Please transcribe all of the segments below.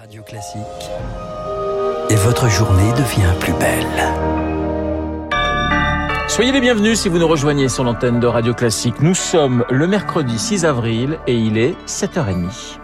Radio Classique. Et votre journée devient plus belle. Soyez les bienvenus si vous nous rejoignez sur l'antenne de Radio Classique. Nous sommes le mercredi 6 avril et il est 7h30.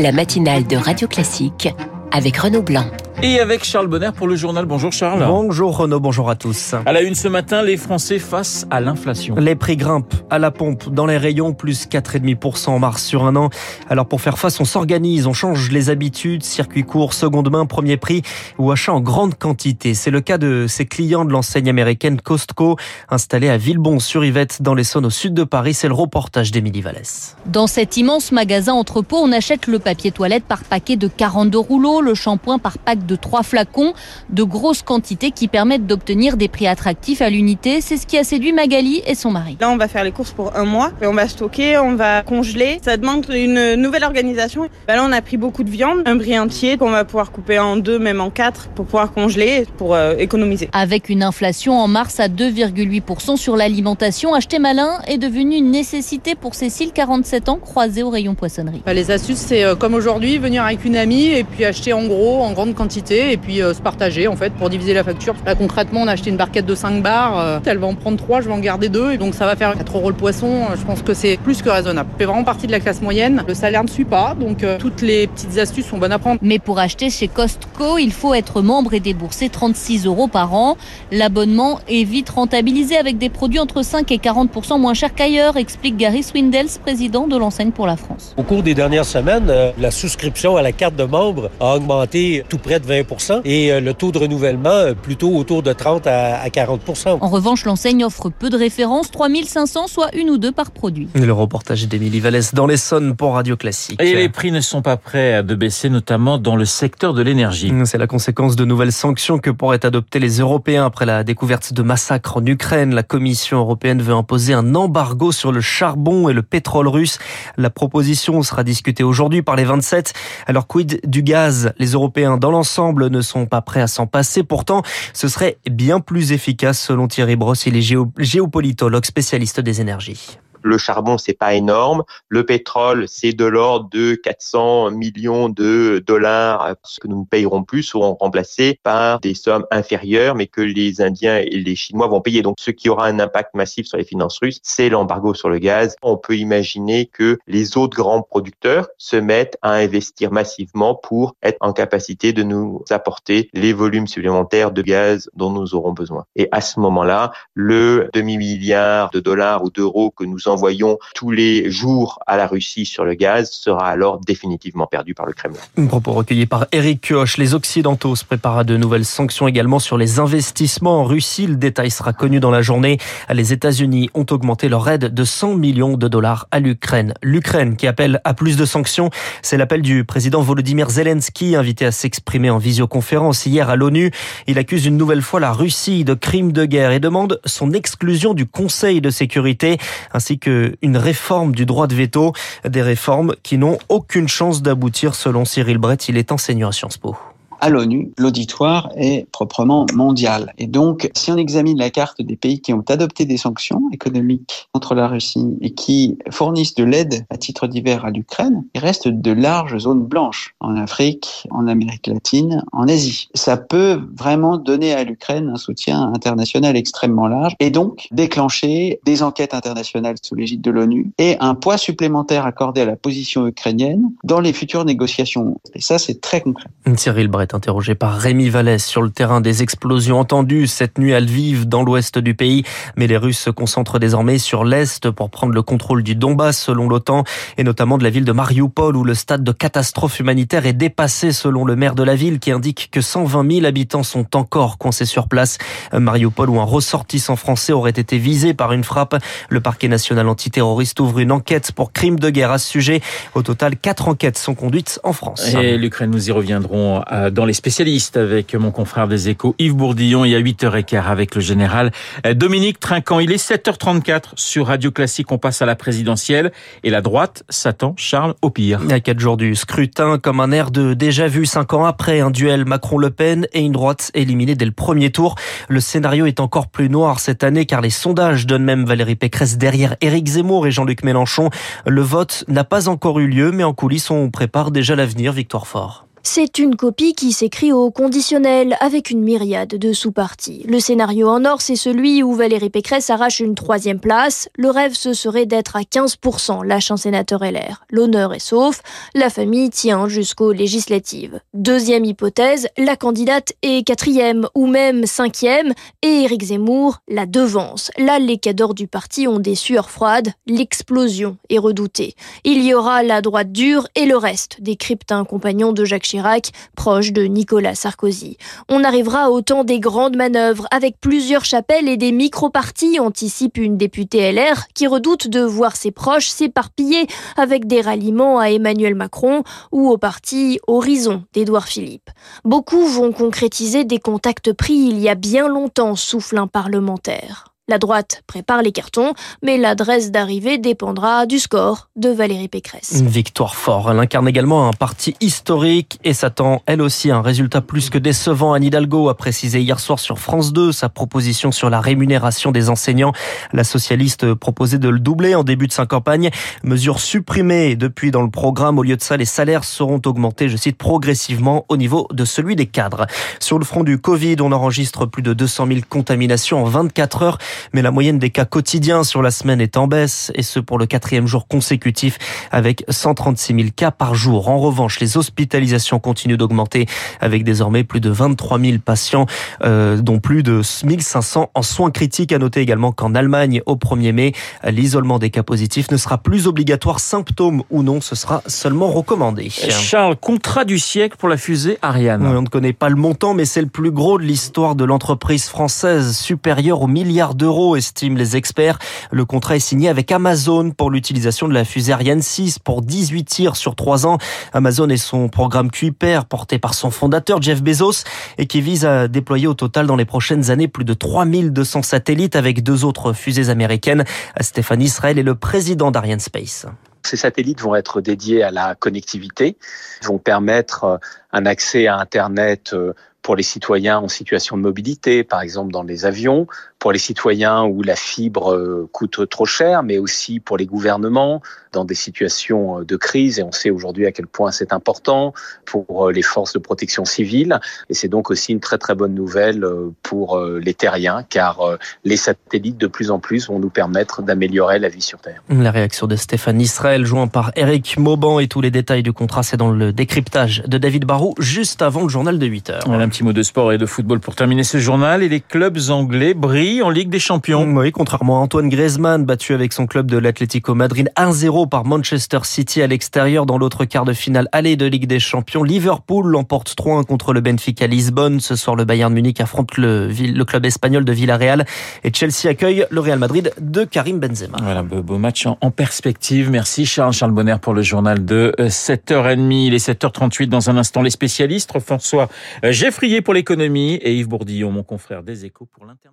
La matinale de Radio Classique avec Renaud Blanc. Et avec Charles Bonner pour le journal. Bonjour Charles. Bonjour Renaud, bonjour à tous. À la une ce matin, les Français face à l'inflation. Les prix grimpent à la pompe dans les rayons, plus 4,5% en mars sur un an. Alors pour faire face, on s'organise, on change les habitudes, circuit court, seconde main, premier prix ou achat en grande quantité. C'est le cas de ces clients de l'enseigne américaine Costco, installée à Villebon-sur-Yvette dans l'Essonne au sud de Paris. C'est le reportage d'Émilie Vallès. Dans cet immense magasin entrepôt, on achète le papier toilette par paquet de 42 rouleaux, le shampoing par pack de 3 flacons, de grosses quantités qui permettent d'obtenir des prix attractifs à l'unité. C'est ce qui a séduit Magali et son mari. Là, on va faire les courses pour un mois et on va stocker, on va congeler. Ça demande une nouvelle organisation. Ben là, on a pris beaucoup de viande, un bris entier qu'on va pouvoir couper en deux, même en quatre pour pouvoir congeler, pour euh, économiser. Avec une inflation en mars à 2,8% sur l'alimentation, acheter malin est devenu une nécessité pour Cécile, 47 ans, croisée au rayon poissonnerie. Les astuces, c'est euh, comme aujourd'hui, venir avec une amie et puis acheter en gros, en grande quantité et puis euh, se partager en fait pour diviser la facture. Là concrètement, on a acheté une barquette de 5 bars, euh, elle va en prendre 3, je vais en garder 2 et donc ça va faire 4 euros le poisson. Je pense que c'est plus que raisonnable. Je fais vraiment partie de la classe moyenne. Le salaire ne suit pas, donc euh, toutes les petites astuces sont bonnes à prendre. Mais pour acheter chez Costco, il faut être membre et débourser 36 euros par an. L'abonnement est vite rentabilisé avec des produits entre 5 et 40% moins chers qu'ailleurs, explique Gary Swindels, président de l'enseigne pour la France. Au cours des dernières semaines, la souscription à la carte de membre a augmenté tout près de 20 et le taux de renouvellement plutôt autour de 30 à 40 En revanche, l'enseigne offre peu de références, 3500, soit une ou deux par produit. Le reportage d'Émilie Vallès dans l'Essonne pour Radio Classique. Et les prix ne sont pas prêts de baisser, notamment dans le secteur de l'énergie. C'est la conséquence de nouvelles sanctions que pourraient adopter les Européens après la découverte de massacres en Ukraine. La Commission européenne veut imposer un embargo sur le charbon et le pétrole russe. La proposition sera discutée aujourd'hui par les 27. Alors quid du gaz? Les Européens dans l'ensemble ne sont pas prêts à s'en passer. Pourtant, ce serait bien plus efficace selon Thierry Bross, il est géopolitologue spécialiste des énergies. Le charbon, c'est pas énorme. Le pétrole, c'est de l'ordre de 400 millions de dollars. Ce que nous ne payerons plus seront remplacés par des sommes inférieures, mais que les Indiens et les Chinois vont payer. Donc, ce qui aura un impact massif sur les finances russes, c'est l'embargo sur le gaz. On peut imaginer que les autres grands producteurs se mettent à investir massivement pour être en capacité de nous apporter les volumes supplémentaires de gaz dont nous aurons besoin. Et à ce moment-là, le demi-milliard de dollars ou d'euros que nous envoyons tous les jours à la Russie sur le gaz sera alors définitivement perdu par le Kremlin. Un propos recueilli par Eric Kioch. Les Occidentaux se préparent à de nouvelles sanctions également sur les investissements en Russie. Le détail sera connu dans la journée. Les États-Unis ont augmenté leur aide de 100 millions de dollars à l'Ukraine. L'Ukraine qui appelle à plus de sanctions, c'est l'appel du président Volodymyr Zelensky, invité à s'exprimer en visioconférence hier à l'ONU. Il accuse une nouvelle fois la Russie de crimes de guerre et demande son exclusion du Conseil de sécurité ainsi qu'une réforme du droit de veto. Des réformes qui n'ont aucune chance d'aboutir selon Cyril Brett. Il est enseignant à Sciences Po à l'ONU, l'auditoire est proprement mondial. Et donc, si on examine la carte des pays qui ont adopté des sanctions économiques contre la Russie et qui fournissent de l'aide à titre divers à l'Ukraine, il reste de larges zones blanches en Afrique, en Amérique latine, en Asie. Ça peut vraiment donner à l'Ukraine un soutien international extrêmement large et donc déclencher des enquêtes internationales sous l'égide de l'ONU et un poids supplémentaire accordé à la position ukrainienne dans les futures négociations. Et ça, c'est très concret. Cyril Brett interrogé par Rémi Vallès sur le terrain des explosions entendues cette nuit à Lviv dans l'ouest du pays. Mais les Russes se concentrent désormais sur l'est pour prendre le contrôle du Donbass selon l'OTAN et notamment de la ville de Mariupol où le stade de catastrophe humanitaire est dépassé selon le maire de la ville qui indique que 120 000 habitants sont encore coincés sur place. Mariupol où un ressortissant français aurait été visé par une frappe. Le parquet national antiterroriste ouvre une enquête pour crime de guerre à ce sujet. Au total, quatre enquêtes sont conduites en France. Et l'Ukraine, nous y reviendrons dans dans les spécialistes avec mon confrère des échos Yves Bourdillon et à 8h15 avec le général Dominique Trinquant. Il est 7h34 sur Radio Classique. On passe à la présidentielle et la droite s'attend Charles au pire. À quatre jours du scrutin, comme un air de déjà vu cinq ans après un duel Macron-Le Pen et une droite éliminée dès le premier tour. Le scénario est encore plus noir cette année car les sondages donnent même Valérie Pécresse derrière Éric Zemmour et Jean-Luc Mélenchon. Le vote n'a pas encore eu lieu, mais en coulisses, on prépare déjà l'avenir. Victoire Fort. C'est une copie qui s'écrit au conditionnel avec une myriade de sous-parties. Le scénario en or, c'est celui où Valérie Pécresse arrache une troisième place. Le rêve, ce serait d'être à 15%, lâche un sénateur LR. L'honneur est sauf. La famille tient jusqu'aux législatives. Deuxième hypothèse, la candidate est quatrième ou même cinquième et Éric Zemmour la devance. Là, les cadors du parti ont des sueurs froides. L'explosion est redoutée. Il y aura la droite dure et le reste, décrypte un compagnon de Jacques Chirac, proche de Nicolas Sarkozy. On arrivera au temps des grandes manœuvres, avec plusieurs chapelles et des micro-partis, anticipe une députée LR qui redoute de voir ses proches s'éparpiller avec des ralliements à Emmanuel Macron ou au parti Horizon d'Édouard Philippe. Beaucoup vont concrétiser des contacts pris il y a bien longtemps, souffle un parlementaire. La droite prépare les cartons, mais l'adresse d'arrivée dépendra du score de Valérie Pécresse. Une victoire fort. Elle incarne également un parti historique et s'attend elle aussi à un résultat plus que décevant. Anne Hidalgo a précisé hier soir sur France 2 sa proposition sur la rémunération des enseignants. La socialiste proposait de le doubler en début de sa campagne. Mesure supprimée depuis dans le programme. Au lieu de ça, les salaires seront augmentés, je cite, progressivement au niveau de celui des cadres. Sur le front du Covid, on enregistre plus de 200 000 contaminations en 24 heures mais la moyenne des cas quotidiens sur la semaine est en baisse, et ce pour le quatrième jour consécutif, avec 136 000 cas par jour. En revanche, les hospitalisations continuent d'augmenter, avec désormais plus de 23 000 patients, euh, dont plus de 1500 en soins critiques. À noter également qu'en Allemagne, au 1er mai, l'isolement des cas positifs ne sera plus obligatoire, symptômes ou non, ce sera seulement recommandé. Charles, contrat du siècle pour la fusée Ariane. on ne connaît pas le montant, mais c'est le plus gros de l'histoire de l'entreprise française, supérieur aux milliards d'euros, estiment les experts. Le contrat est signé avec Amazon pour l'utilisation de la fusée Ariane 6 pour 18 tirs sur 3 ans. Amazon et son programme Kuiper, porté par son fondateur Jeff Bezos, et qui vise à déployer au total dans les prochaines années plus de 3200 satellites avec deux autres fusées américaines. Stéphane Israël est le président d'Ariane Space. Ces satellites vont être dédiés à la connectivité, vont permettre un accès à Internet pour les citoyens en situation de mobilité, par exemple dans les avions, pour les citoyens où la fibre euh, coûte trop cher, mais aussi pour les gouvernements dans des situations euh, de crise. Et on sait aujourd'hui à quel point c'est important pour euh, les forces de protection civile. Et c'est donc aussi une très très bonne nouvelle pour les terriens, car les satellites de plus en plus vont nous permettre d'améliorer la vie sur Terre. La réaction de Stéphane Israël, joint par Eric Mauban et tous les détails du contrat, c'est dans le décryptage de David Barrault, juste avant le journal de 8 heures. Un petit mot de sport et de football pour terminer ce journal. Et les clubs anglais brillent en Ligue des Champions. Oui, contrairement à Antoine Griezmann, battu avec son club de l'Atlético Madrid 1-0 par Manchester City à l'extérieur dans l'autre quart de finale aller de Ligue des Champions. Liverpool l'emporte 3-1 contre le Benfica Lisbonne. Ce soir, le Bayern Munich affronte le, le club espagnol de Villarreal et Chelsea accueille le Real Madrid de Karim Benzema. Voilà, beau match en perspective. Merci Charles Charles Bonner pour le journal de 7h30. Il est 7h38 dans un instant. Les spécialistes, François Geffrier pour l'économie et Yves Bourdillon, mon confrère des échos pour l'international.